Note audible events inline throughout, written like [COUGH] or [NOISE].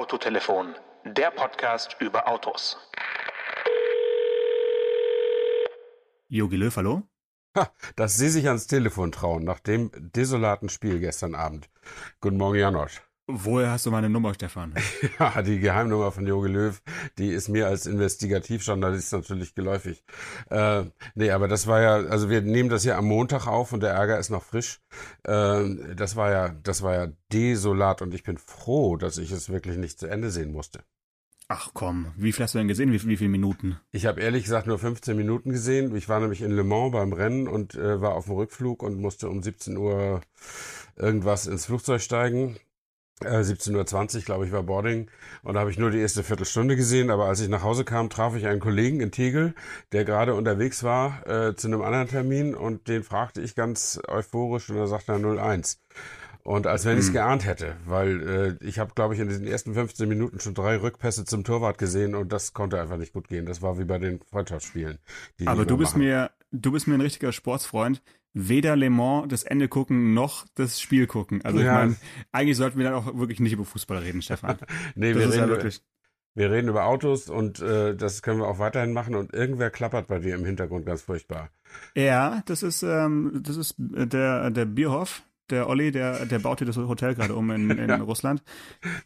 Autotelefon, der Podcast über Autos. Jogi Löw, hallo? Ha, dass Sie sich ans Telefon trauen nach dem desolaten Spiel gestern Abend. Guten Morgen, Janosch. Woher hast du meine Nummer, Stefan? [LAUGHS] Ja, die Geheimnummer von Jogi Löw, die ist mir als Investigativjournalist natürlich geläufig. Äh, nee, aber das war ja, also wir nehmen das ja am Montag auf und der Ärger ist noch frisch. Äh, das war ja, das war ja desolat und ich bin froh, dass ich es wirklich nicht zu Ende sehen musste. Ach komm, wie viel hast du denn gesehen? Wie, wie viele Minuten? Ich habe ehrlich gesagt nur 15 Minuten gesehen. Ich war nämlich in Le Mans beim Rennen und äh, war auf dem Rückflug und musste um 17 Uhr irgendwas ins Flugzeug steigen. 17.20 Uhr, glaube ich, war Boarding. Und da habe ich nur die erste Viertelstunde gesehen. Aber als ich nach Hause kam, traf ich einen Kollegen in Tegel, der gerade unterwegs war äh, zu einem anderen Termin. Und den fragte ich ganz euphorisch und er sagte 01. Und als wenn ich es hm. geahnt hätte, weil äh, ich habe, glaube ich, in diesen ersten 15 Minuten schon drei Rückpässe zum Torwart gesehen und das konnte einfach nicht gut gehen. Das war wie bei den Freundschaftsspielen. Aber du bist machen. mir, du bist mir ein richtiger Sportsfreund weder Le Mans das Ende gucken noch das Spiel gucken. Also ja. ich meine, eigentlich sollten wir dann auch wirklich nicht über Fußball reden, Stefan. [LAUGHS] nee, das wir reden, ja wirklich... wir reden über Autos und äh, das können wir auch weiterhin machen und irgendwer klappert bei dir im Hintergrund ganz furchtbar. Ja, das ist ähm, das ist der der Bierhoff, der Olli, der, der baut hier das Hotel gerade um in, in [LAUGHS] ja, Russland.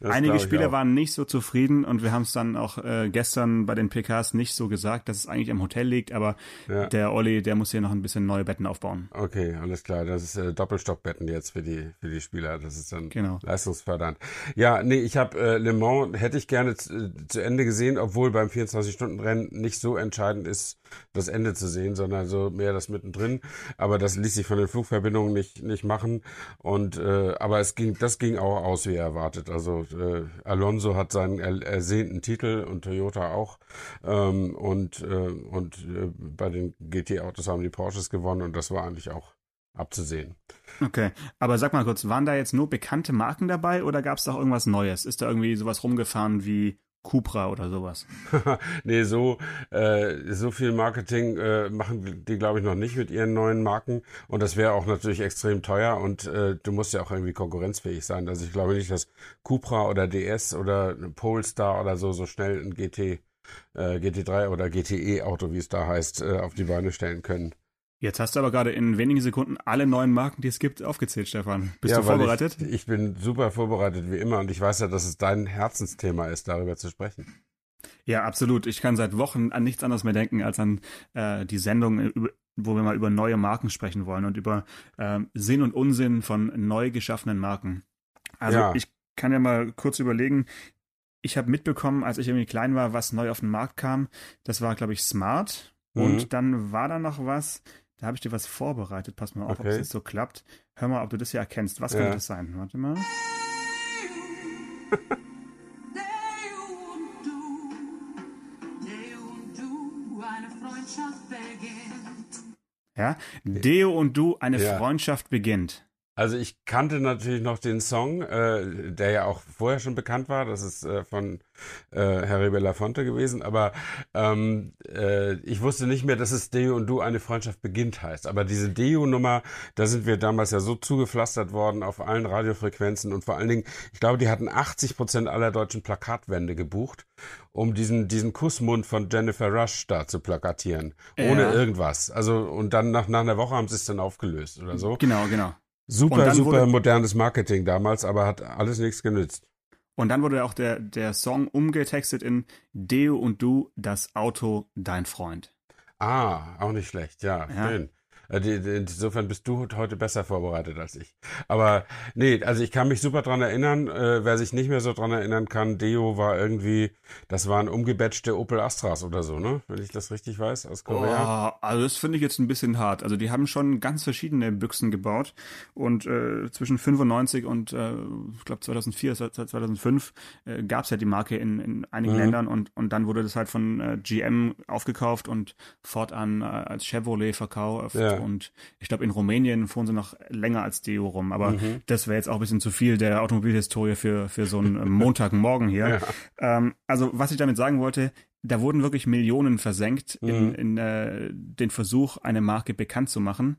Einige Spieler waren nicht so zufrieden und wir haben es dann auch äh, gestern bei den PKs nicht so gesagt, dass es eigentlich am Hotel liegt, aber ja. der Olli, der muss hier noch ein bisschen neue Betten aufbauen. Okay, alles klar. Das ist äh, Doppelstockbetten jetzt für die, für die Spieler. Das ist dann genau. leistungsfördernd. Ja, nee, ich habe äh, Le Mans hätte ich gerne zu, zu Ende gesehen, obwohl beim 24-Stunden-Rennen nicht so entscheidend ist, das Ende zu sehen, sondern so mehr das mittendrin. Aber das ließ sich von den Flugverbindungen nicht, nicht machen. Und äh, aber es ging, das ging auch aus wie erwartet. Also äh, Alonso hat seinen er, ersehnten Titel und Toyota auch. Ähm, und äh, und äh, bei den GT-Autos haben die Porsches gewonnen und das war eigentlich auch abzusehen. Okay, aber sag mal kurz, waren da jetzt nur bekannte Marken dabei oder gab es da auch irgendwas Neues? Ist da irgendwie sowas rumgefahren wie Cupra oder sowas. [LAUGHS] nee, so, äh, so viel Marketing äh, machen die, glaube ich, noch nicht mit ihren neuen Marken. Und das wäre auch natürlich extrem teuer und äh, du musst ja auch irgendwie konkurrenzfähig sein. Also ich glaube nicht, dass Cupra oder DS oder Polestar oder so so schnell ein GT, äh, GT3 oder GTE-Auto, wie es da heißt, äh, auf die Beine stellen können. Jetzt hast du aber gerade in wenigen Sekunden alle neuen Marken, die es gibt, aufgezählt, Stefan. Bist ja, du vorbereitet? Ich, ich, bin super vorbereitet, wie immer. Und ich weiß ja, dass es dein Herzensthema ist, darüber zu sprechen. Ja, absolut. Ich kann seit Wochen an nichts anderes mehr denken, als an äh, die Sendung, wo wir mal über neue Marken sprechen wollen und über äh, Sinn und Unsinn von neu geschaffenen Marken. Also ja. ich kann ja mal kurz überlegen, ich habe mitbekommen, als ich irgendwie klein war, was neu auf den Markt kam. Das war, glaube ich, Smart. Mhm. Und dann war da noch was, da habe ich dir was vorbereitet. Pass mal auf, okay. ob es jetzt so klappt. Hör mal, ob du das hier erkennst. Was ja. könnte das sein? Warte mal. [LAUGHS] Ja, Deo und du, eine ja. Freundschaft beginnt. Also ich kannte natürlich noch den Song, äh, der ja auch vorher schon bekannt war. Das ist äh, von äh, Harry Belafonte gewesen. Aber ähm, äh, ich wusste nicht mehr, dass es Deo und Du eine Freundschaft beginnt heißt. Aber diese Deo-Nummer, da sind wir damals ja so zugepflastert worden auf allen Radiofrequenzen. Und vor allen Dingen, ich glaube, die hatten 80 Prozent aller deutschen Plakatwände gebucht, um diesen, diesen Kussmund von Jennifer Rush da zu plakatieren. Ohne ja. irgendwas. Also, und dann nach, nach einer Woche haben sie es dann aufgelöst oder so. Genau, genau. Super, super wurde, modernes Marketing damals, aber hat alles nichts genützt. Und dann wurde auch der, der Song umgetextet in Deo und du, das Auto, dein Freund. Ah, auch nicht schlecht, ja. ja. Schön. Äh, insofern bist du heute besser vorbereitet als ich. Aber nee, also ich kann mich super dran erinnern. Äh, wer sich nicht mehr so dran erinnern kann, Deo war irgendwie, das waren umgebatchte Opel Astras oder so, ne? Wenn ich das richtig weiß, aus Korea. Oh, also das finde ich jetzt ein bisschen hart. Also die haben schon ganz verschiedene Büchsen gebaut und äh, zwischen 95 und äh, ich glaube 2004, 2005 äh, gab es ja die Marke in, in einigen mhm. Ländern und, und dann wurde das halt von äh, GM aufgekauft und fortan äh, als Chevrolet verkauft. Ja. Und ich glaube, in Rumänien fuhren sie noch länger als Deo rum. Aber mhm. das wäre jetzt auch ein bisschen zu viel der Automobilhistorie für, für so einen [LAUGHS] Montagmorgen hier. Ja. Ähm, also, was ich damit sagen wollte, da wurden wirklich Millionen versenkt mhm. in, in äh, den Versuch, eine Marke bekannt zu machen.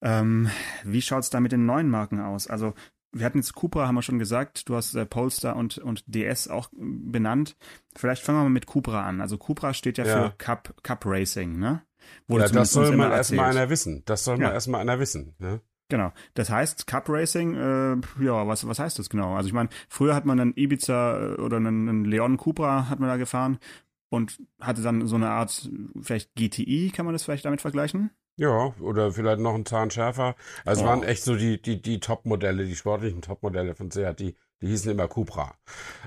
Ähm, wie schaut's da mit den neuen Marken aus? Also wir hatten jetzt Cupra, haben wir schon gesagt, du hast äh, Polestar und, und DS auch benannt. Vielleicht fangen wir mal mit Cupra an. Also Cupra steht ja, ja. für Cup, Cup Racing, ne? Wurde ja, das soll man erstmal einer wissen. Das soll man ja. erstmal einer wissen, ne? Genau. Das heißt, Cup Racing, äh, ja, was, was heißt das genau? Also ich meine, früher hat man einen Ibiza äh, oder einen, einen Leon Cupra hat man da gefahren und hatte dann so eine Art, vielleicht GTI, kann man das vielleicht damit vergleichen? Ja, oder vielleicht noch ein Zahn schärfer. Also oh. waren echt so die, die, die Top-Modelle, die sportlichen Top-Modelle von Seat, die, die hießen immer Cupra.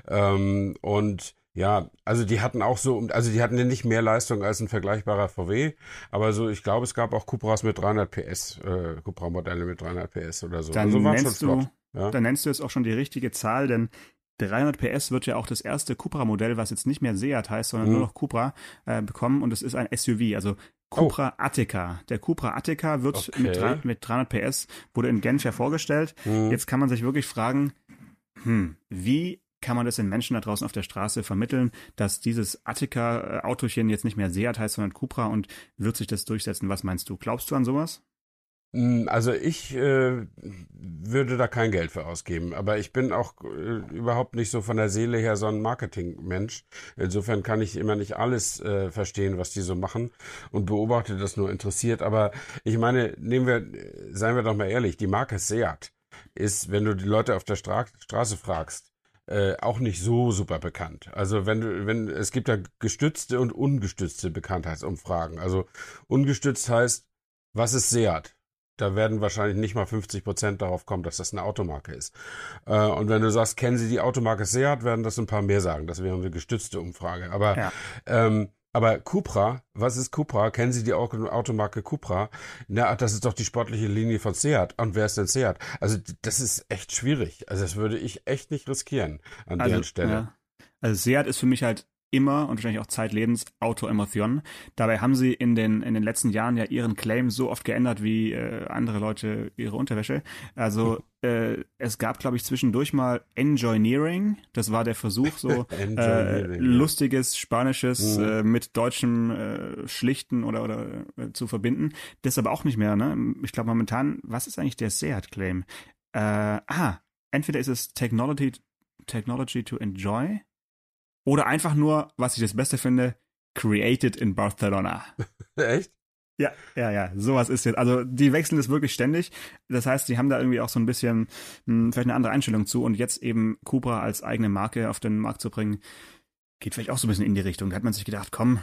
Ähm, und ja, also die hatten auch so, also die hatten ja nicht mehr Leistung als ein vergleichbarer VW, aber so, ich glaube, es gab auch Cupras mit 300 PS, äh, Cupra-Modelle mit 300 PS oder so. Dann also nennst du, ja? Dann nennst du jetzt auch schon die richtige Zahl, denn 300 PS wird ja auch das erste Cupra-Modell, was jetzt nicht mehr Seat heißt, sondern mhm. nur noch Cupra, äh, bekommen und es ist ein SUV, also Cupra oh. Attica. Der Cupra Attica wird okay. mit, 3, mit 300 PS, wurde in Genf ja vorgestellt. Mhm. Jetzt kann man sich wirklich fragen, hm, wie kann man das den Menschen da draußen auf der Straße vermitteln, dass dieses Attica-Autochen jetzt nicht mehr Seat heißt, sondern Cupra und wird sich das durchsetzen? Was meinst du? Glaubst du an sowas? Hm, also ich äh, würde da kein Geld für ausgeben, aber ich bin auch äh, überhaupt nicht so von der Seele her so ein Marketingmensch. Insofern kann ich immer nicht alles äh, verstehen, was die so machen und beobachte das nur interessiert. Aber ich meine, nehmen wir, seien wir doch mal ehrlich, die Marke Seat ist, wenn du die Leute auf der Stra Straße fragst, äh, auch nicht so super bekannt. Also wenn du, wenn es gibt ja gestützte und ungestützte Bekanntheitsumfragen. Also ungestützt heißt, was ist Seat? Da werden wahrscheinlich nicht mal 50 Prozent darauf kommen, dass das eine Automarke ist. Äh, und wenn du sagst, kennen Sie die Automarke Seat, werden das ein paar mehr sagen. Das wäre eine gestützte Umfrage. Aber, ja. ähm, aber Cupra, was ist Cupra? Kennen Sie die Automarke Cupra? Na, das ist doch die sportliche Linie von Seat. Und wer ist denn Seat? Also das ist echt schwierig. Also das würde ich echt nicht riskieren an also, der Stelle. Ja. Also Seat ist für mich halt immer und wahrscheinlich auch zeitlebens Auto-Emotion. Dabei haben sie in den, in den letzten Jahren ja ihren Claim so oft geändert wie äh, andere Leute ihre Unterwäsche. Also äh, es gab, glaube ich, zwischendurch mal Enjoyneering. Das war der Versuch, so [LAUGHS] äh, lustiges Spanisches mhm. äh, mit deutschem äh, Schlichten oder, oder äh, zu verbinden. Das aber auch nicht mehr. Ne? Ich glaube momentan, was ist eigentlich der Seat-Claim? Äh, ah, entweder ist es Technology, Technology to Enjoy oder einfach nur, was ich das Beste finde, created in Barcelona. [LAUGHS] Echt? Ja, ja, ja, sowas ist jetzt. Also die wechseln das wirklich ständig. Das heißt, die haben da irgendwie auch so ein bisschen mh, hm, vielleicht eine andere Einstellung zu und jetzt eben Cupra als eigene Marke auf den Markt zu bringen, geht vielleicht auch so ein bisschen in die Richtung. Da hat man sich gedacht, komm,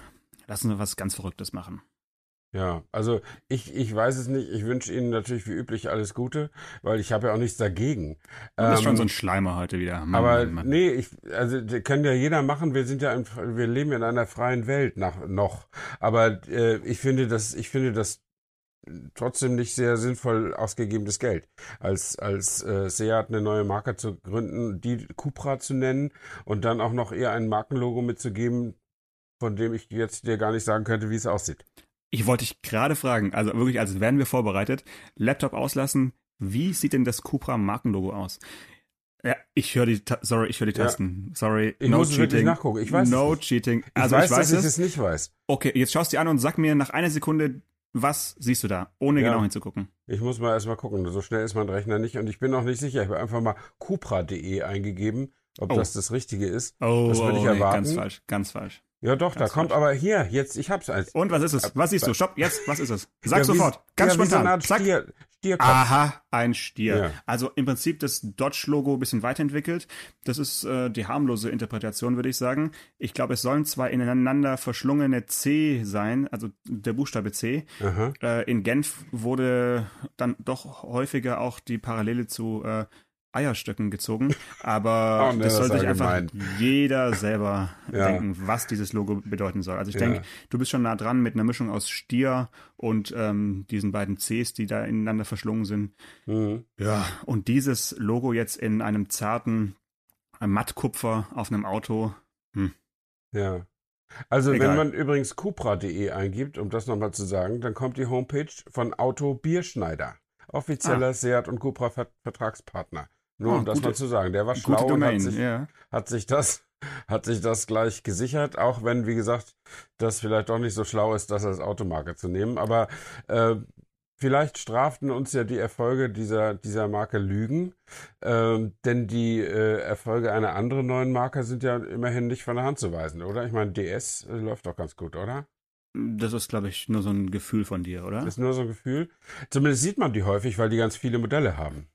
lassen wir was ganz Verrücktes machen. Ja, also ich, ich weiß es nicht. Ich wünsche Ihnen natürlich wie üblich alles Gute, weil ich habe ja auch nichts dagegen. Das ähm, ist schon so ein Schleimer heute wieder. Mann, aber Mann. nee, ich, also kann ja jeder machen. Wir sind ja, in, wir leben in einer freien Welt nach, noch. Aber äh, ich finde das, ich finde das trotzdem nicht sehr sinnvoll ausgegebenes Geld. Als, als äh, Seat eine neue Marke zu gründen, die Cupra zu nennen und dann auch noch eher ein Markenlogo mitzugeben, von dem ich jetzt dir gar nicht sagen könnte, wie es aussieht. Ich wollte dich gerade fragen, also wirklich, als wären wir vorbereitet, Laptop auslassen, wie sieht denn das Cupra Markenlogo aus? Ja, ich höre die, sorry, ich höre die Tasten. Ja. Sorry, ich no muss cheating. nachgucken. Ich weiß no cheating. Also ich weiß, ich weiß dass es. ich es nicht weiß. Okay, jetzt schaust du dir an und sag mir nach einer Sekunde, was siehst du da, ohne ja. genau hinzugucken? Ich muss mal erstmal gucken. So schnell ist mein Rechner nicht und ich bin auch nicht sicher. Ich habe einfach mal cupra.de eingegeben, ob oh. das das Richtige ist. Oh, das würde ich oh, erwarten. Nee, ganz falsch, ganz falsch. Ja, doch, da kommt aber hier, jetzt, ich hab's als. Und was ist es? Was siehst du? Stopp, jetzt, was ist es? Sag ja, sofort, ganz ja, spontan. So Stier, Stierkopf. Aha, ein Stier. Ja. Also im Prinzip das Dodge-Logo ein bisschen weiterentwickelt. Das ist äh, die harmlose Interpretation, würde ich sagen. Ich glaube, es sollen zwei ineinander verschlungene C sein, also der Buchstabe C. Äh, in Genf wurde dann doch häufiger auch die Parallele zu äh, Eierstöcken gezogen, [LAUGHS] aber oh, ne, das soll sich einfach jeder selber [LAUGHS] ja. denken, was dieses Logo bedeuten soll. Also ich ja. denke, du bist schon nah dran mit einer Mischung aus Stier und ähm, diesen beiden Cs, die da ineinander verschlungen sind. Mhm. Ja, und dieses Logo jetzt in einem zarten Mattkupfer auf einem Auto. Hm. Ja. Also Egal. wenn man übrigens cupra.de eingibt, um das nochmal zu sagen, dann kommt die Homepage von Auto Bierschneider offizieller ah. Seat und Cupra Vertragspartner. Nur oh, um das gute, mal zu sagen. Der war schlau und hat sich, ja. hat sich das hat sich das gleich gesichert, auch wenn, wie gesagt, das vielleicht doch nicht so schlau ist, das als Automarke zu nehmen. Aber äh, vielleicht straften uns ja die Erfolge dieser, dieser Marke Lügen, ähm, denn die äh, Erfolge einer anderen neuen Marke sind ja immerhin nicht von der Hand zu weisen, oder? Ich meine, DS äh, läuft doch ganz gut, oder? Das ist, glaube ich, nur so ein Gefühl von dir, oder? Das ist nur so ein Gefühl. Zumindest sieht man die häufig, weil die ganz viele Modelle haben.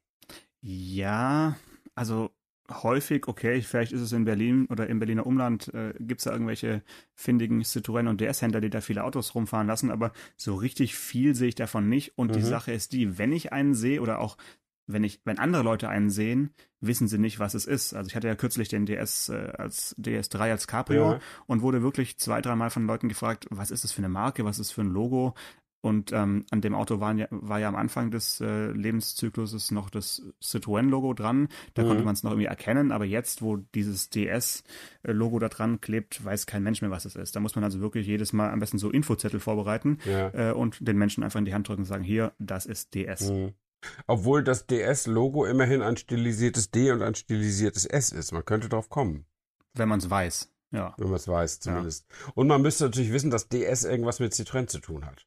Ja, also häufig, okay, vielleicht ist es in Berlin oder im Berliner Umland, äh, gibt es da irgendwelche findigen Citroën und DS-Händler, die da viele Autos rumfahren lassen, aber so richtig viel sehe ich davon nicht. Und mhm. die Sache ist die, wenn ich einen sehe oder auch wenn ich, wenn andere Leute einen sehen, wissen sie nicht, was es ist. Also ich hatte ja kürzlich den DS äh, als DS3 als Cabrio ja. und wurde wirklich zwei, dreimal von Leuten gefragt, was ist das für eine Marke, was ist das für ein Logo? Und ähm, an dem Auto waren ja, war ja am Anfang des äh, Lebenszykluses noch das Citroën-Logo dran. Da mhm. konnte man es noch irgendwie erkennen, aber jetzt, wo dieses DS-Logo da dran klebt, weiß kein Mensch mehr, was es ist. Da muss man also wirklich jedes Mal am besten so Infozettel vorbereiten ja. äh, und den Menschen einfach in die Hand drücken und sagen, hier, das ist DS. Mhm. Obwohl das DS-Logo immerhin ein stilisiertes D und ein stilisiertes S ist. Man könnte drauf kommen. Wenn man es weiß. Ja. Wenn man es weiß, zumindest. Ja. Und man müsste natürlich wissen, dass DS irgendwas mit Citroën zu tun hat.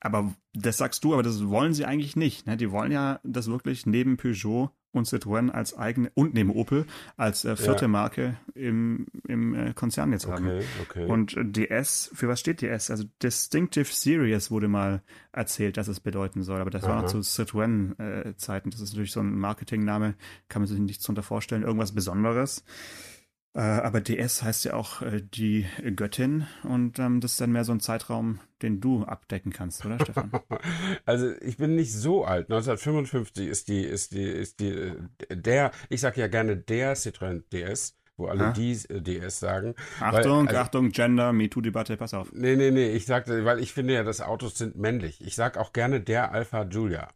Aber das sagst du, aber das wollen sie eigentlich nicht. Ne? Die wollen ja das wirklich neben Peugeot und Citroën als eigene und neben Opel als äh, vierte ja. Marke im, im äh, Konzern jetzt haben. Okay, okay. Und DS, für was steht DS? Also Distinctive Series wurde mal erzählt, dass es bedeuten soll, aber das Aha. war noch zu Citroën-Zeiten. Äh, das ist natürlich so ein Marketingname, kann man sich nichts darunter vorstellen, irgendwas Besonderes. Äh, aber DS heißt ja auch äh, die Göttin und ähm, das ist dann mehr so ein Zeitraum, den du abdecken kannst, oder Stefan? [LAUGHS] Also ich bin nicht so alt. 1955 ist die, ist die, ist die, der, ich sage ja gerne der Citroën DS wo alle ha? die äh, DS sagen. Achtung, weil, also, Achtung, Gender, MeToo-Debatte, pass auf. Nee, nee, nee, ich sagte, weil ich finde ja, dass Autos sind männlich. Ich sag auch gerne der Alpha Julia.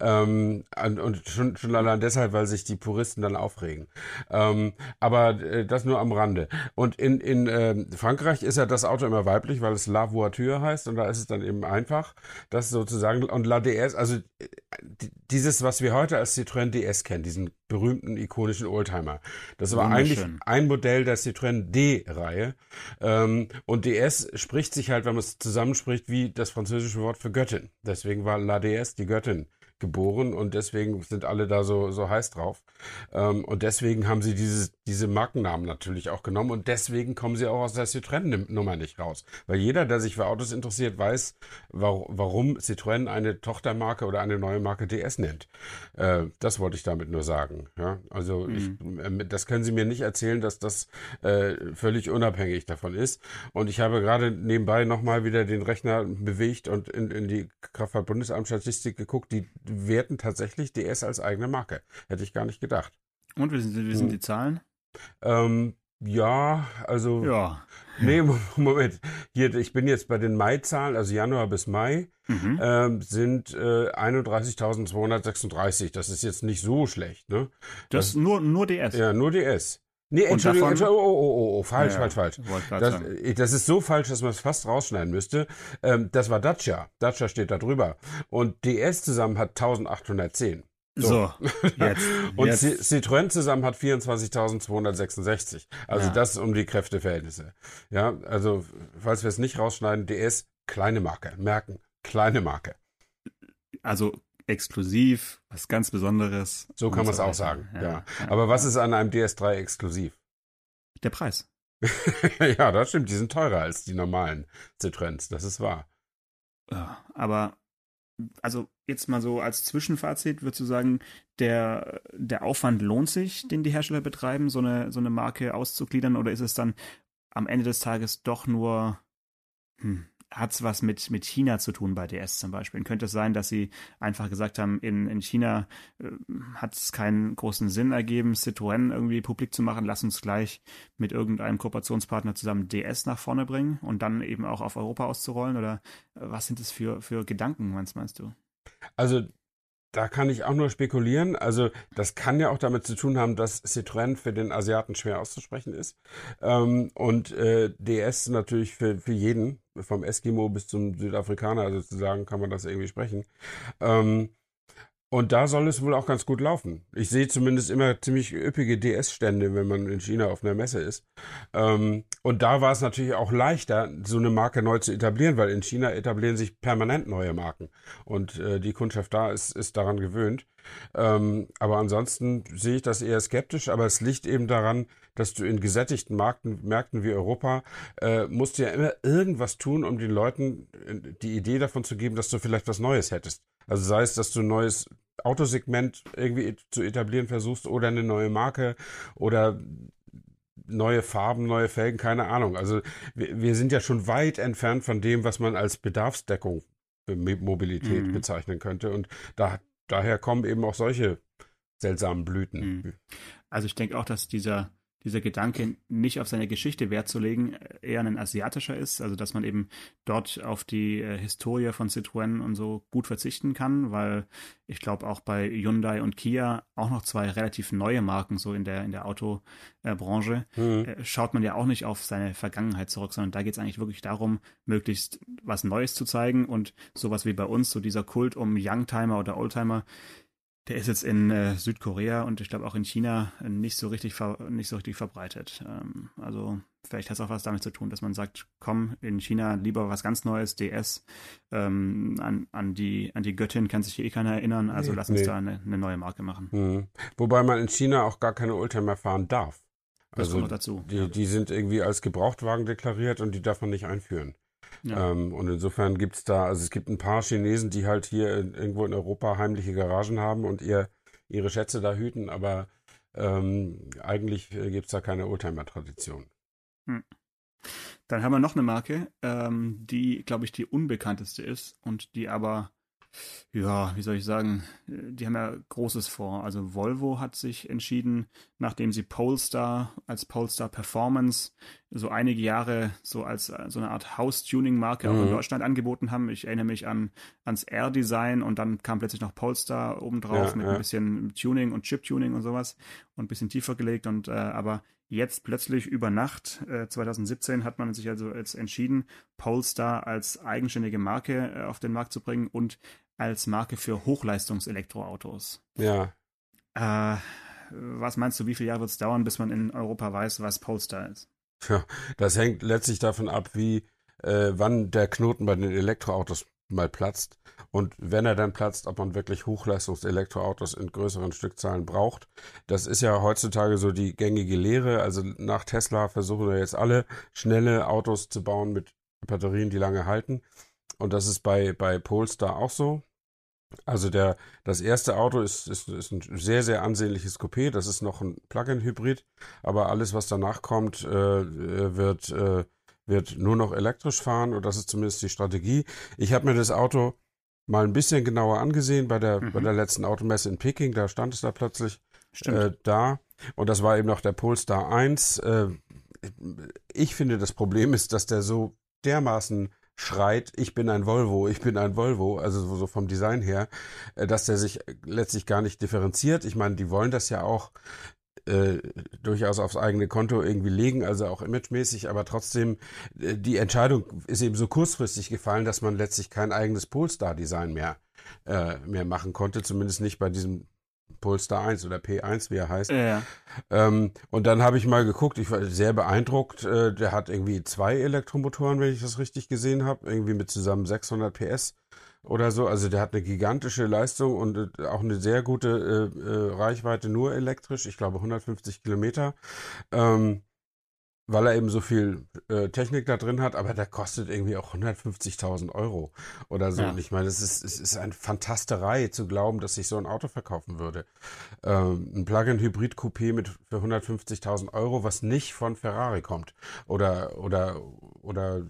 Ähm, und, und schon, schon allein deshalb, weil sich die Puristen dann aufregen. Ähm, aber äh, das nur am Rande. Und in, in äh, Frankreich ist ja das Auto immer weiblich, weil es La Voiture heißt und da ist es dann eben einfach, das sozusagen, und La DS, also äh, dieses, was wir heute als Citroën DS kennen, diesen berühmten, ikonischen Oldtimer. Das war eigentlich ein Modell der Citroën D-Reihe. Ähm, und DS spricht sich halt, wenn man es zusammenspricht, wie das französische Wort für Göttin. Deswegen war La DS die Göttin geboren und deswegen sind alle da so, so heiß drauf. Ähm, und deswegen haben sie dieses, diese Markennamen natürlich auch genommen und deswegen kommen sie auch aus der Citroën-Nummer nicht raus. Weil jeder, der sich für Autos interessiert, weiß, warum Citroën eine Tochtermarke oder eine neue Marke DS nennt. Äh, das wollte ich damit nur sagen. Ja? Also mhm. ich, äh, das können Sie mir nicht erzählen, dass das äh, völlig unabhängig davon ist. Und ich habe gerade nebenbei nochmal wieder den Rechner bewegt und in, in die Kraftfahrtbundesamtsstatistik geguckt, die werten tatsächlich DS als eigene Marke. Hätte ich gar nicht gedacht. Und wie sind, wie sind hm. die Zahlen? Ähm, ja, also. Ja. Nee, [LAUGHS] Moment. Hier, ich bin jetzt bei den Mai-Zahlen, also Januar bis Mai, mhm. ähm, sind äh, 31.236. Das ist jetzt nicht so schlecht, ne? Das, das nur, nur DS. Ja, nur DS. Nee, Entschuldigung, Entschuldigung, oh, oh, oh, oh, falsch, ja, falsch, falsch. Das, das, ist so falsch, dass man es fast rausschneiden müsste. Ähm, das war Dacia. Dacia steht da drüber. Und DS zusammen hat 1810. So, so jetzt. [LAUGHS] Und jetzt. Citroën zusammen hat 24.266. Also ja. das um die Kräfteverhältnisse. Ja, also falls wir es nicht rausschneiden, DS, kleine Marke. Merken, kleine Marke. Also exklusiv, was ganz Besonderes. So kann man es auch sagen, ja. ja. Aber was ist an einem DS3 exklusiv? Der Preis. [LAUGHS] ja, das stimmt. Die sind teurer als die normalen Citroëns. Das ist wahr. Ja, aber also jetzt mal so als Zwischenfazit würdest du sagen, der, der Aufwand lohnt sich, den die Hersteller betreiben, so eine, so eine Marke auszugliedern, oder ist es dann am Ende des Tages doch nur, hm, hat es was mit, mit China zu tun bei DS zum Beispiel? Könnte es sein, dass sie einfach gesagt haben, in, in China äh, hat es keinen großen Sinn ergeben, Citroën irgendwie publik zu machen, lass uns gleich mit irgendeinem Kooperationspartner zusammen DS nach vorne bringen und dann eben auch auf Europa auszurollen? Oder äh, was sind das für, für Gedanken, was meinst du? Also da kann ich auch nur spekulieren. Also das kann ja auch damit zu tun haben, dass Citroën für den Asiaten schwer auszusprechen ist. Ähm, und äh, DS natürlich für, für jeden, vom Eskimo bis zum Südafrikaner sozusagen, kann man das irgendwie sprechen. Ähm, Und da soll es wohl auch ganz gut laufen. Ich sehe zumindest immer ziemlich üppige DS-Stände, wenn man in China auf einer Messe ist. Ähm, und da war es natürlich auch leichter, so eine Marke neu zu etablieren, weil in China etablieren sich permanent neue Marken. Und äh, die Kundschaft da ist, ist daran gewöhnt. Ähm, aber ansonsten sehe ich das eher skeptisch, aber es liegt eben daran, dass du in gesättigten Märkten, Märkten wie Europa äh, musst du ja immer irgendwas tun, um den Leuten äh, die Idee davon zu geben, dass du vielleicht was Neues hättest. Also sei es, dass du ein neues Autosegment irgendwie zu etablieren versuchst oder eine neue Marke oder neue Farben, neue Felgen, keine Ahnung. Also wir, wir sind ja schon weit entfernt von dem, was man als Bedarfsdeckung für Mobilität mhm. bezeichnen könnte. Und da, daher kommen eben auch solche seltsamen Blüten. Mhm. Also ich denke auch, dass dieser dieser Gedanke, nicht auf seine Geschichte Wert zu legen, eher ein asiatischer ist. Also, dass man eben dort auf die äh, Historie von Citroën und so gut verzichten kann, weil ich glaube auch bei Hyundai und Kia auch noch zwei relativ neue Marken so in der, in der Autobranche, mhm. äh, schaut man ja auch nicht auf seine Vergangenheit zurück, sondern da geht es eigentlich wirklich darum, möglichst was Neues zu zeigen und sowas wie bei uns, so dieser Kult um Youngtimer oder Oldtimer, der ist jetzt in äh, Südkorea und ich glaube auch in China nicht so richtig nicht so richtig verbreitet. Ähm, also vielleicht hat es auch was damit zu tun, dass man sagt, komm, in China lieber was ganz Neues, DS, ähm, an, an, die, an die Göttin kann sich hier eh keiner erinnern, also nee, lass uns nee. da eine, eine, neue Marke machen. Mhm. Wobei man in China auch gar keine Ultra mehr fahren darf. Das also kommt dazu. Die, die sind irgendwie als Gebrauchtwagen deklariert und die darf man nicht einführen. Ja. Ähm, und insofern gibt es da, also es gibt ein paar Chinesen, die halt hier in, irgendwo in Europa heimliche Garagen haben und ihr, ihre Schätze da hüten, aber ähm, eigentlich äh, gibt es da keine Oldtimer-Tradition. Hm. Dann haben wir noch eine Marke, ähm, die, glaube ich, die unbekannteste ist und die aber ja, wie soll ich sagen, die haben ja Großes vor. Also Volvo hat sich entschieden, nachdem sie Polestar als Polestar Performance so einige Jahre so als so eine Art House-Tuning-Marke mhm. auch in mhm. Deutschland angeboten haben. Ich erinnere mich an ans R-Design und dann kam plötzlich noch Polestar obendrauf ja, mit ja. ein bisschen Tuning und Chip-Tuning und sowas und ein bisschen tiefer gelegt und äh, aber Jetzt plötzlich über Nacht, äh, 2017, hat man sich also jetzt entschieden, Polestar als eigenständige Marke äh, auf den Markt zu bringen und als Marke für Hochleistungselektroautos. Ja. Äh, was meinst du, wie viele Jahre wird es dauern, bis man in Europa weiß, was Polestar ist? Ja, das hängt letztlich davon ab, wie äh, wann der Knoten bei den Elektroautos mal platzt. Und wenn er dann platzt, ob man wirklich Hochleistungselektroautos in größeren Stückzahlen braucht. Das ist ja heutzutage so die gängige Lehre. Also nach Tesla versuchen wir jetzt alle schnelle Autos zu bauen mit Batterien, die lange halten. Und das ist bei, bei Polestar auch so. Also der, das erste Auto ist, ist, ist ein sehr, sehr ansehnliches Coupé. Das ist noch ein Plug-in-Hybrid. Aber alles, was danach kommt, äh, wird, äh, wird nur noch elektrisch fahren. Und das ist zumindest die Strategie. Ich habe mir das Auto mal ein bisschen genauer angesehen bei der, mhm. bei der letzten Automesse in Peking. Da stand es da plötzlich äh, da. Und das war eben noch der Polestar 1. Äh, ich finde, das Problem ist, dass der so dermaßen schreit, ich bin ein Volvo, ich bin ein Volvo, also so vom Design her, äh, dass der sich letztlich gar nicht differenziert. Ich meine, die wollen das ja auch äh, durchaus aufs eigene Konto irgendwie legen, also auch imagemäßig, aber trotzdem, äh, die Entscheidung ist eben so kurzfristig gefallen, dass man letztlich kein eigenes Polestar-Design mehr, äh, mehr machen konnte, zumindest nicht bei diesem Polestar 1 oder P1, wie er heißt. Ja. Ähm, und dann habe ich mal geguckt, ich war sehr beeindruckt. Äh, der hat irgendwie zwei Elektromotoren, wenn ich das richtig gesehen habe, irgendwie mit zusammen 600 PS oder so. Also der hat eine gigantische Leistung und äh, auch eine sehr gute äh, äh Reichweite nur elektrisch. Ich glaube 150 Kilometer. Ähm, weil er eben so viel äh, Technik da drin hat, aber der kostet irgendwie auch 150.000 Euro oder so. Ja. Und ich meine, es ist, es ist eine Fantasterei zu glauben, dass sich so ein Auto verkaufen würde. Ähm, ein Plug-in-Hybrid-Coupé mit für 150.000 Euro, was nicht von Ferrari kommt oder oder oder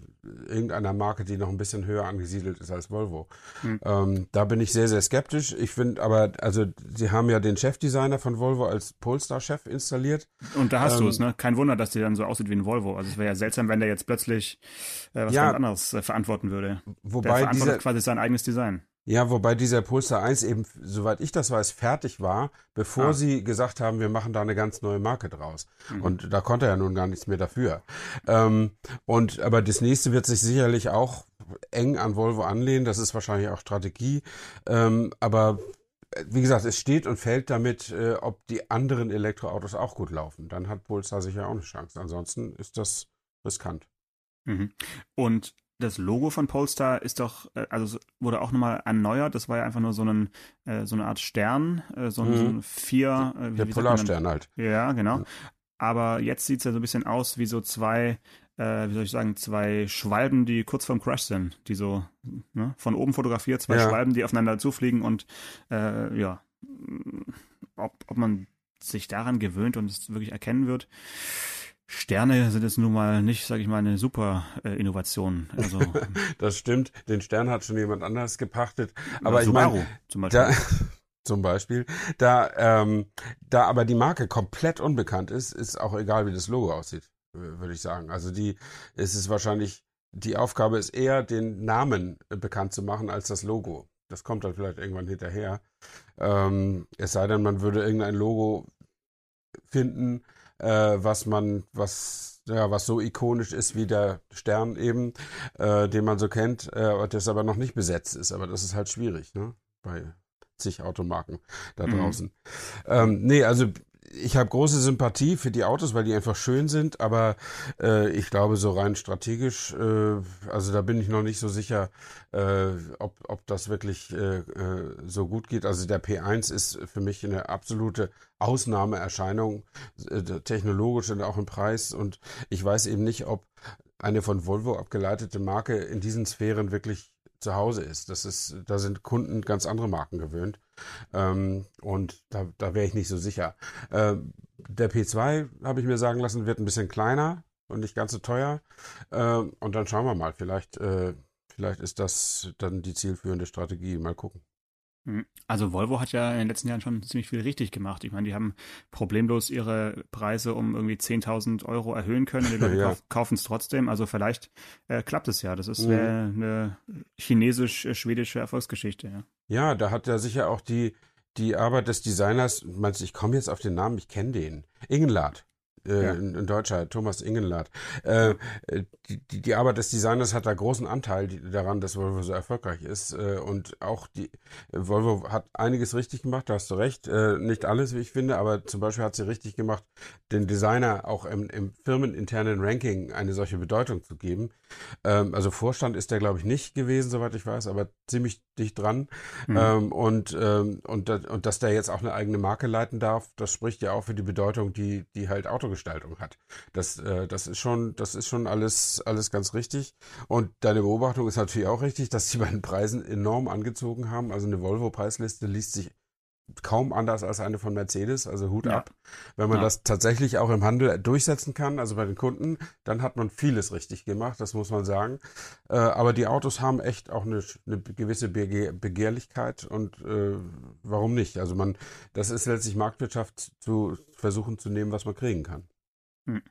irgendeiner Marke, die noch ein bisschen höher angesiedelt ist als Volvo. Mhm. Ähm, da bin ich sehr, sehr skeptisch. Ich finde aber, also sie haben ja den Chefdesigner von Volvo als Polestar-Chef installiert. Und da hast ähm, du es, ne? Kein Wunder, dass der dann so aussieht wie ein Volvo. Also es wäre ja seltsam, wenn der jetzt plötzlich äh, was ja, ganz anderes äh, verantworten würde. Wobei der verantwortet dieser, quasi sein eigenes Design. Ja, wobei dieser Polestar 1 eben, soweit ich das weiß, fertig war, bevor ah. sie gesagt haben, wir machen da eine ganz neue Marke draus. Mhm. Und da konnte er ja nun gar nichts mehr dafür. Ähm, und aber das nächste wird sich sicherlich auch eng an Volvo anlehnen. Das ist wahrscheinlich auch Strategie. Ähm, aber wie gesagt, es steht und fällt damit, äh, ob die anderen Elektroautos auch gut laufen. Dann hat Polestar sicher auch eine Chance. Ansonsten ist das riskant. Mhm. Und das Logo von Polestar ist doch, äh, also wurde auch nochmal erneuert. Das war ja einfach nur so, einen, äh, so eine Art Stern, äh, so, ein, mhm. so ein vier. Wie, Der wie Polarstern halt. Ja, genau. Mhm. Aber jetzt sieht es ja so ein bisschen aus wie so zwei, äh, wie soll ich sagen, zwei Schwalben, die kurz vorm Crash sind, die so ne, von oben fotografiert, zwei ja. Schwalben, die aufeinander zufliegen und äh, ja, ob, ob man sich daran gewöhnt und es wirklich erkennen wird. Sterne sind jetzt nun mal nicht, sage ich mal, eine super äh, Innovation. Also, [LAUGHS] das stimmt. Den Stern hat schon jemand anders gepachtet. Aber ich meine, zum Beispiel. Da, [LAUGHS] zum Beispiel. Da, ähm, da aber die Marke komplett unbekannt ist, ist auch egal, wie das Logo aussieht, würde ich sagen. Also die, es ist wahrscheinlich, die Aufgabe ist eher, den Namen bekannt zu machen, als das Logo. Das kommt dann vielleicht irgendwann hinterher. Ähm, es sei denn, man würde irgendein Logo finden, äh, was man, was, ja, was so ikonisch ist wie der Stern eben, äh, den man so kennt, äh, das aber noch nicht besetzt ist. Aber das ist halt schwierig, ne? Bei zig Automarken da mhm. draußen. Mhm. Ähm, nee, also ich habe große Sympathie für die Autos, weil die einfach schön sind, aber äh, ich glaube, so rein strategisch, äh, also da bin ich noch nicht so sicher, äh, ob, ob das wirklich äh, äh, so gut geht. Also der P1 ist für mich eine absolute Ausnahmeerscheinung, äh, technologisch und auch im Preis. Und ich weiß eben nicht, ob eine von Volvo abgeleitete Marke in diesen Sphären wirklich zu Hause ist. Das ist, da sind Kunden ganz andere Marken gewöhnt. Ähm, und da, da wäre ich nicht so sicher. Ähm, der P2, habe ich mir sagen lassen, wird ein bisschen kleiner und nicht ganz so teuer. Ähm, und dann schauen wir mal. Vielleicht, äh, vielleicht ist das dann die zielführende Strategie. Mal gucken. Hm. Also Volvo hat ja in den letzten Jahren schon ziemlich viel richtig gemacht. Ich meine, die haben problemlos ihre Preise um irgendwie 10.000 Euro erhöhen können. Die [LAUGHS] Leute ja. kaufen es trotzdem. Also vielleicht äh, klappt es ja. Das ist mhm. eine chinesisch-schwedische Erfolgsgeschichte. Ja. ja, da hat ja sicher auch die, die Arbeit des Designers, meinst ich komme jetzt auf den Namen, ich kenne den. Ingenlad äh, ja. ein, Deutscher, Thomas Ingenlath. Äh, die, die Arbeit des Designers hat da großen Anteil daran, dass Volvo so erfolgreich ist. Äh, und auch die Volvo hat einiges richtig gemacht, da hast du recht. Äh, nicht alles, wie ich finde, aber zum Beispiel hat sie richtig gemacht, den Designer auch im, im firmeninternen Ranking eine solche Bedeutung zu geben. Ähm, also Vorstand ist der, glaube ich, nicht gewesen, soweit ich weiß, aber ziemlich dicht dran. Mhm. Ähm, und, ähm, und, und dass der jetzt auch eine eigene Marke leiten darf, das spricht ja auch für die Bedeutung, die, die halt Autogestaltung hat. Das, äh, das ist schon, das ist schon alles, alles ganz richtig. Und deine Beobachtung ist natürlich auch richtig, dass die bei den Preisen enorm angezogen haben. Also eine Volvo-Preisliste liest sich kaum anders als eine von Mercedes, also Hut ja. ab. Wenn man ja. das tatsächlich auch im Handel durchsetzen kann, also bei den Kunden, dann hat man vieles richtig gemacht, das muss man sagen. Äh, aber die Autos haben echt auch eine, eine gewisse Begehr Begehrlichkeit und äh, warum nicht? Also man, das ist letztlich Marktwirtschaft zu versuchen zu nehmen, was man kriegen kann. Hm.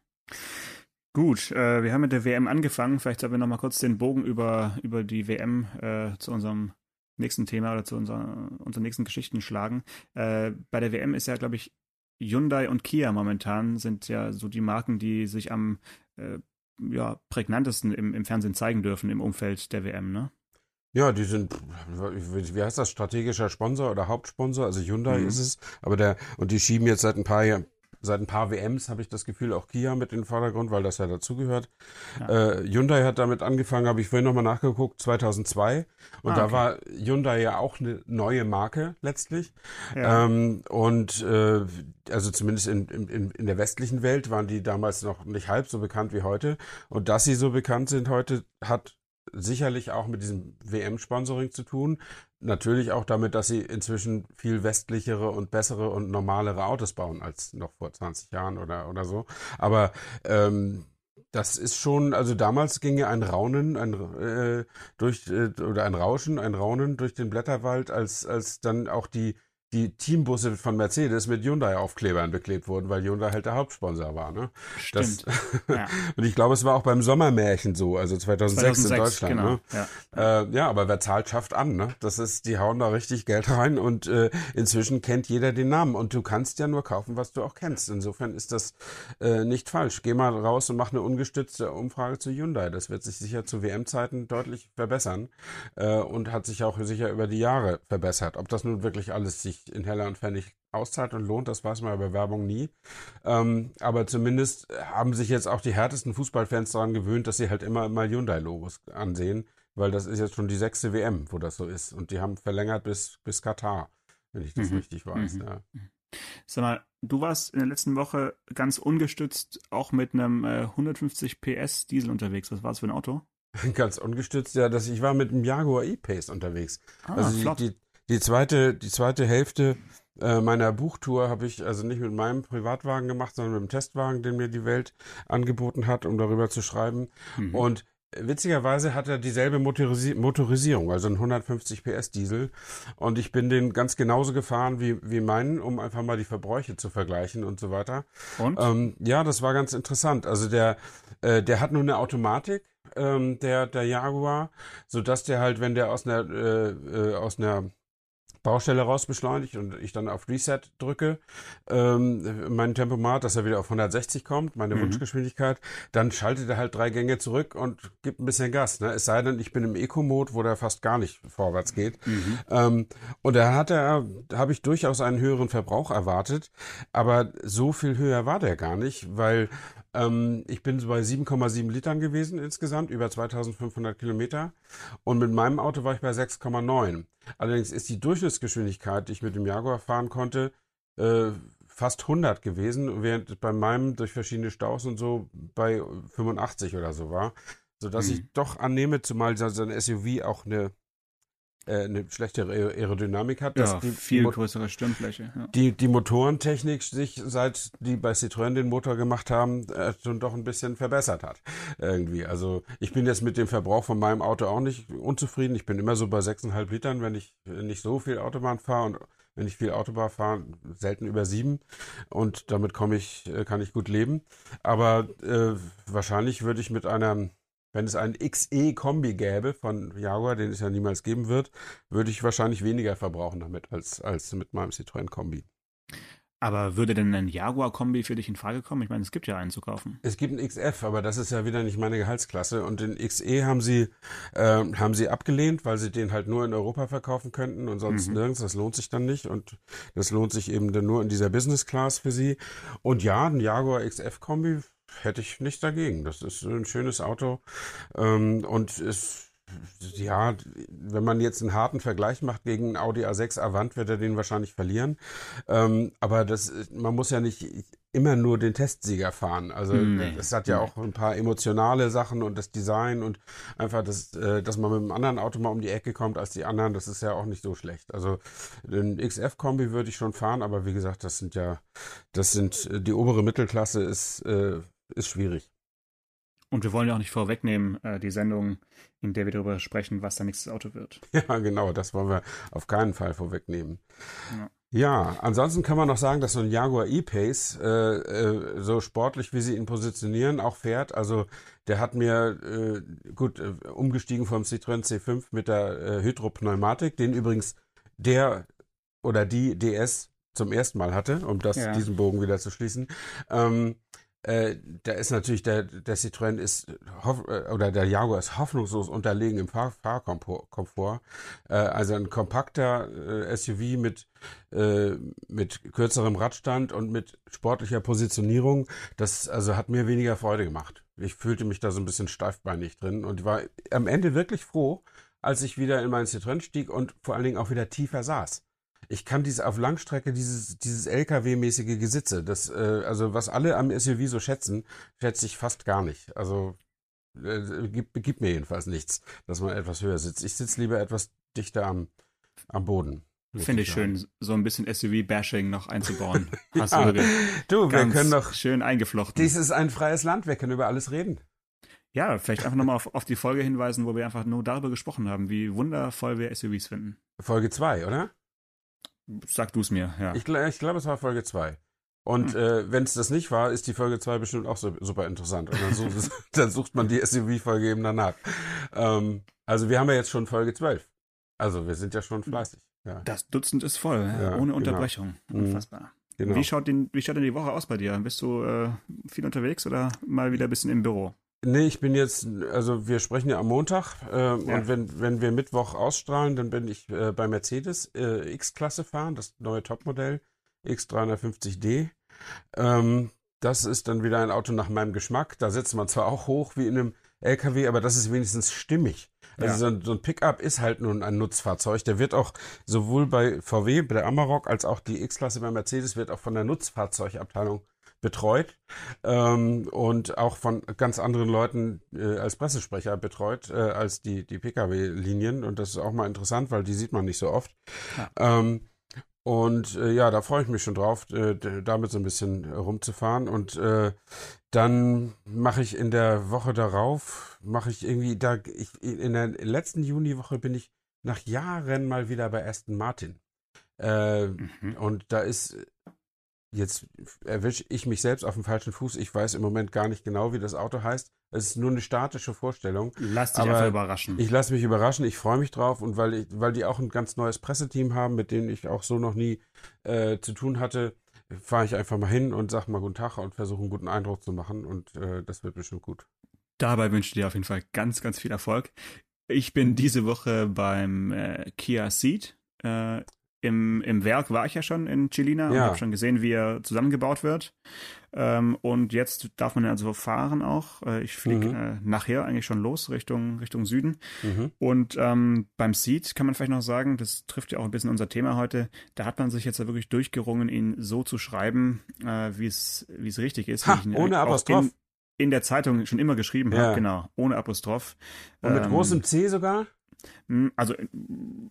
Gut, äh, wir haben mit der WM angefangen. Vielleicht sollen wir noch mal kurz den Bogen über, über die WM äh, zu unserem nächsten Thema oder zu unserer, unseren nächsten Geschichten schlagen. Äh, bei der WM ist ja, glaube ich, Hyundai und Kia momentan sind ja so die Marken, die sich am äh, ja, prägnantesten im, im Fernsehen zeigen dürfen im Umfeld der WM, ne? Ja, die sind, wie heißt das, strategischer Sponsor oder Hauptsponsor? Also Hyundai mhm. ist es, aber der, und die schieben jetzt seit ein paar Jahren, seit ein paar WMs habe ich das Gefühl, auch Kia mit in den Vordergrund, weil das ja dazugehört. Ja. Äh, Hyundai hat damit angefangen, habe ich vorhin nochmal nachgeguckt, 2002. Und ah, da war Hyundai ja auch eine neue Marke letztlich. Ja. Ähm, und äh, also zumindest in, in, in der westlichen Welt waren die damals noch nicht halb so bekannt wie heute. Und dass sie so bekannt sind heute, hat sicherlich auch mit diesem WM-Sponsoring zu tun. Natürlich auch damit, dass sie inzwischen viel westlichere und bessere und normalere Autos bauen als noch vor 20 Jahren oder, oder so. Aber ähm, das ist schon, also damals ging ja ein Raunen, ein äh, durch äh, oder ein Rauschen, ein Raunen durch den Blätterwald, als als dann auch die die Teambusse von Mercedes mit Hyundai-Aufklebern beklebt wurden, weil Hyundai halt der Hauptsponsor war. Ne? Stimmt. Das, ja. [LAUGHS] und ich glaube, es war auch beim Sommermärchen so, also 2006, 2006 in Deutschland. Genau. Ne? Ja. Äh, ja, aber wer zahlt, schafft an. Ne? Das ist, die hauen da richtig Geld rein und äh, inzwischen kennt jeder den Namen und du kannst ja nur kaufen, was du auch kennst. Insofern ist das äh, nicht falsch. Geh mal raus und mach eine ungestützte Umfrage zu Hyundai. Das wird sich sicher zu WM-Zeiten deutlich verbessern äh, und hat sich auch sicher über die Jahre verbessert. Ob das nun wirklich alles sich in Heller und Pfennig auszahlt und lohnt, das weiß man bei Werbung nie. Ähm, aber zumindest haben sich jetzt auch die härtesten Fußballfans daran gewöhnt, dass sie halt immer mal Hyundai-Logos ansehen, weil das ist jetzt schon die sechste WM, wo das so ist. Und die haben verlängert bis, bis Katar, wenn ich das mhm. richtig weiß. Mhm. Ja. Sag mal, du warst in der letzten Woche ganz ungestützt auch mit einem äh, 150 PS Diesel unterwegs. Was war das für ein Auto? [LAUGHS] Ganz ungestützt, ja, dass ich war mit einem Jaguar E-Pace unterwegs. Ah, also flott. die, die zweite, die zweite Hälfte äh, meiner Buchtour habe ich also nicht mit meinem Privatwagen gemacht, sondern mit dem Testwagen, den mir die Welt angeboten hat, um darüber zu schreiben. Mhm. Und Witzigerweise hat er dieselbe Motorisi Motorisierung, also ein 150 PS Diesel. Und ich bin den ganz genauso gefahren wie, wie meinen, um einfach mal die Verbräuche zu vergleichen und so weiter. Und? Ähm, ja, das war ganz interessant. Also der, äh, der hat nur eine Automatik, ähm, der, der Jaguar, so dass der halt, wenn der aus einer, äh, äh, aus einer Baustelle raus beschleunigt und ich dann auf Reset drücke, ähm, mein Tempomat, dass er wieder auf 160 kommt, meine mhm. Wunschgeschwindigkeit, dann schaltet er halt drei Gänge zurück und gibt ein bisschen Gas. Ne? Es sei denn, ich bin im Eco-Mode, wo der fast gar nicht vorwärts geht. Mhm. Ähm, und da hat er, habe ich durchaus einen höheren Verbrauch erwartet, aber so viel höher war der gar nicht, weil ähm, ich bin so bei 7,7 Litern gewesen insgesamt, über 2500 Kilometer. Und mit meinem Auto war ich bei 6,9. Allerdings ist die Durchschnittsgeschwindigkeit, die ich mit dem Jaguar fahren konnte, äh, fast 100 gewesen, während bei meinem durch verschiedene Staus und so bei 85 oder so war. Sodass mhm. ich doch annehme, zumal so ein SUV auch eine äh, eine schlechtere Aerodynamik hat. Ja, die, viel die größere Stirnfläche. Ja. Die, die Motorentechnik sich, seit die bei Citroën den Motor gemacht haben, äh, schon doch ein bisschen verbessert hat. Irgendwie. Also ich bin jetzt mit dem Verbrauch von meinem Auto auch nicht unzufrieden. Ich bin immer so bei 6,5 Litern, wenn ich nicht so viel Autobahn fahre und wenn ich viel Autobahn fahre, selten über sieben. Und damit komme ich, äh, kann ich gut leben. Aber äh, wahrscheinlich würde ich mit einer wenn es einen XE-Kombi gäbe von Jaguar, den es ja niemals geben wird, würde ich wahrscheinlich weniger verbrauchen damit als, als mit meinem Citroën-Kombi. Aber würde denn ein Jaguar-Kombi für dich in Frage kommen? Ich meine, es gibt ja einen zu kaufen. Es gibt einen XF, aber das ist ja wieder nicht meine Gehaltsklasse. Und den XE haben sie, äh, haben sie abgelehnt, weil sie den halt nur in Europa verkaufen könnten und sonst mhm. nirgends. Das lohnt sich dann nicht. Und das lohnt sich eben dann nur in dieser Business Class für sie. Und ja, ein Jaguar XF-Kombi hätte ich nichts dagegen. Das ist ein schönes Auto ähm, und ist ja, wenn man jetzt einen harten Vergleich macht gegen Audi A6 Avant, wird er den wahrscheinlich verlieren. Ähm, aber das, man muss ja nicht immer nur den Testsieger fahren. Also nee. es hat ja auch ein paar emotionale Sachen und das Design und einfach das, äh, dass man mit einem anderen Auto mal um die Ecke kommt als die anderen, das ist ja auch nicht so schlecht. Also den XF-Kombi würde ich schon fahren, aber wie gesagt, das sind ja, das sind die obere Mittelklasse ist äh, ist schwierig. Und wir wollen ja auch nicht vorwegnehmen, äh, die Sendung, in der wir darüber sprechen, was dein nächstes Auto wird. [LAUGHS] Ja, genau, das wollen wir auf keinen Fall vorwegnehmen. Ja. Ja, ansonsten kann man noch sagen, dass so ein Jaguar E-Pace, äh, äh, so sportlich wie sie ihn positionieren, auch fährt. Also der hat mir, äh, gut, äh, umgestiegen vom Citroën C5 mit der äh, Hydropneumatik, den übrigens der oder die DS zum ersten Mal hatte, um das, ja. diesen Bogen wieder zu schließen. Ähm, äh, da ist natürlich der, der Citroën ist äh, oder der Jaguar ist hoffnungslos unterlegen im Fahr Fahrkomfort. Äh, also ein kompakter äh, SUV mit äh, mit kürzerem Radstand und mit sportlicher Positionierung. Das also hat mir weniger Freude gemacht. Ich fühlte mich da so ein bisschen steifbeinig drin und war am Ende wirklich froh, als ich wieder in meinen Citroën stieg und vor allen Dingen auch wieder tiefer saß ich kann diese auf Langstrecke dieses dieses LKW-mäßige Gesitze, das äh, also was alle am SUV so schätzen, schätze ich fast gar nicht. Also äh, gibt, gibt mir jedenfalls nichts, dass man etwas höher sitzt. Ich sitze lieber etwas dichter am am Boden. Finde ich schön, so ein bisschen SUV-Bashing noch einzubauen. [LAUGHS] Hast ja, du, du wir können doch schön eingeflochten. Dies ist ein freies Land, wir können über alles reden. Ja, vielleicht einfach nochmal auf, auf die Folge hinweisen, wo wir einfach nur darüber gesprochen haben, wie wundervoll wir SUVs finden. Folge 2, oder? Sag du es mir, ja. Ich, ich glaube, es war Folge 2. Und hm. äh, wenn es das nicht war, ist die Folge 2 bestimmt auch so, super interessant. Und dann sucht, [LAUGHS] [LAUGHS] dann sucht man die SUV-Folge eben danach. Ähm, also wir haben ja jetzt schon Folge 12. Also wir sind ja schon fleißig. Ja. Das Dutzend ist voll, ja, ohne genau. Unterbrechung. Mhm. Unfassbar. Genau. Wie, schaut den, wie schaut denn die Woche aus bei dir? Bist du äh, viel unterwegs oder mal wieder ein bisschen im Büro? Nee, ich bin jetzt, also wir sprechen ja am Montag äh, ja. und wenn, wenn wir Mittwoch ausstrahlen, dann bin ich äh, bei Mercedes äh, X-Klasse fahren, das neue Topmodell X350D. Ähm, das ist dann wieder ein Auto nach meinem Geschmack. Da sitzt man zwar auch hoch wie in einem LKW, aber das ist wenigstens stimmig. Also ja. so, ein, so ein Pickup ist halt nun ein Nutzfahrzeug. Der wird auch sowohl bei VW, bei der Amarok, als auch die X-Klasse bei Mercedes wird auch von der Nutzfahrzeugabteilung betreut ähm, und auch von ganz anderen Leuten äh, als Pressesprecher betreut äh, als die, die Pkw-Linien. Und das ist auch mal interessant, weil die sieht man nicht so oft. Ja. Ähm, und äh, ja, da freue ich mich schon drauf, äh, damit so ein bisschen rumzufahren. Und äh, dann mache ich in der Woche darauf, mache ich irgendwie, da ich, in der letzten Juniwoche bin ich nach Jahren mal wieder bei Aston Martin. Äh, mhm. Und da ist Jetzt erwische ich mich selbst auf dem falschen Fuß. Ich weiß im Moment gar nicht genau, wie das Auto heißt. Es ist nur eine statische Vorstellung. Lass dich einfach überraschen. Ich lasse mich überraschen. Ich freue mich drauf und weil, ich, weil die auch ein ganz neues Presseteam haben, mit denen ich auch so noch nie äh, zu tun hatte, fahre ich einfach mal hin und sage mal guten Tag und versuche einen guten Eindruck zu machen und äh, das wird bestimmt gut. Dabei wünsche ich dir auf jeden Fall ganz, ganz viel Erfolg. Ich bin diese Woche beim äh, Kia Ceed äh, im, im Werk war ich ja schon in Chilina ja. und habe schon gesehen, wie er zusammengebaut wird. Ähm, und jetzt darf man also fahren auch. Äh, ich fliege mhm. äh, nachher eigentlich schon los Richtung, Richtung Süden. Mhm. Und ähm, beim Seed kann man vielleicht noch sagen, das trifft ja auch ein bisschen unser Thema heute, da hat man sich jetzt ja wirklich durchgerungen, ihn so zu schreiben, äh, wie es wie es richtig ist. Ha, ohne Apostroph. In, in, der Zeitung schon immer geschrieben ja. habe, genau, ohne Apostroph. Und mit ähm, großem C sogar? Hm, also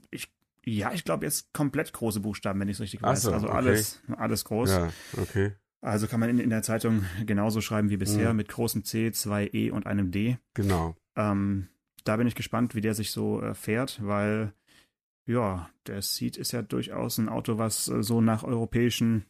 ich ja, ich glaube jetzt komplett große Buchstaben, wenn ich es richtig weiß. So, also okay. alles, alles groß. Ja, okay. Also kann man in, in der Zeitung genauso schreiben wie bisher, mhm. mit großem C, zwei E und einem D. Genau. Ähm, da bin ich gespannt, wie der sich so äh, fährt, weil ja, der Seat ist ja durchaus ein Auto, was äh, so nach europäischen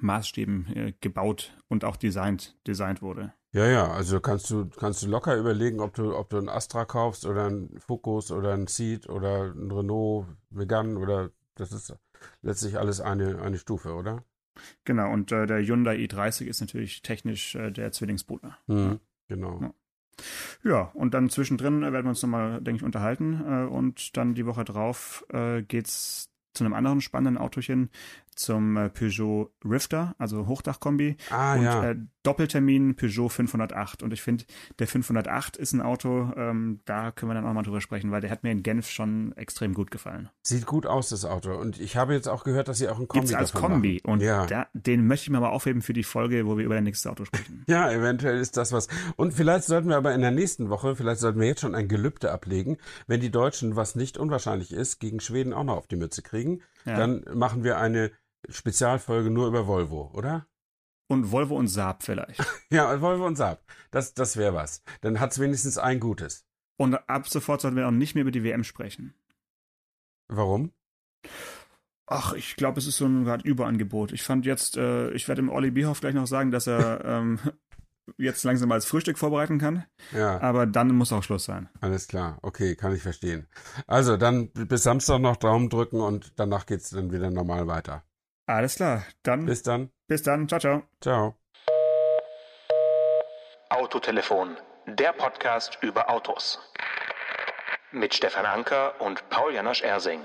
Maßstäben äh, gebaut und auch designt, designt wurde. Ja, ja, also kannst du, kannst du locker überlegen, ob du, ob du einen Astra kaufst oder einen Focus oder einen Seat oder einen Renault Megane oder das ist letztlich alles eine, eine Stufe, oder? Genau, und äh, der Hyundai i30 ist natürlich technisch äh, der Zwillingsbruder. Mhm, genau. Ja. Ja, und dann zwischendrin werden wir uns nochmal, denke ich, unterhalten. Äh, und dann die Woche drauf äh, geht's zu einem anderen spannenden Autochen, zum äh, Peugeot Rifter, also Hochdachkombi. Ah, und ja. äh, Doppeltermin Peugeot 508. Und ich finde, der 508 ist ein Auto, ähm, da können wir dann auch mal drüber sprechen, weil der hat mir in Genf schon extrem gut gefallen. Sieht gut aus, das Auto. Und ich habe jetzt auch gehört, dass sie auch ein Kombi Gibt's als Kombi. Machen. Und ja. da, den möchte ich mir aber aufheben für die Folge, wo wir über das nächste Auto sprechen. [LAUGHS] ja, eventuell ist das was. Und vielleicht sollten wir aber in der nächsten Woche, vielleicht sollten wir jetzt schon ein Gelübde ablegen, wenn die Deutschen, was nicht unwahrscheinlich ist, gegen Schweden auch noch auf die Mütze kriegen, ja. dann machen wir eine Spezialfolge nur über Volvo, oder? Und Volvo und Saab vielleicht. [LAUGHS] ja, Volvo und Saab. Das, das wäre was. Dann hat es wenigstens ein Gutes. Und ab sofort sollten wir auch nicht mehr über die WM sprechen. Warum? Ach, ich glaube, es ist so ein gerade Überangebot. Ich fand jetzt, äh, ich werde dem Olli Bierhoff gleich noch sagen, dass er [LAUGHS] ähm, jetzt langsam mal als Frühstück vorbereiten kann. Ja. Aber dann muss auch Schluss sein. Alles klar. Okay, kann ich verstehen. Also dann bis Samstag noch Daumen drücken und danach geht es dann wieder normal weiter. Alles klar. Dann. Bis dann. Bis dann. Ciao, ciao. Ciao. Autotelefon, der Podcast über Autos. Mit Stefan Anker und Paul Janosch Ersing.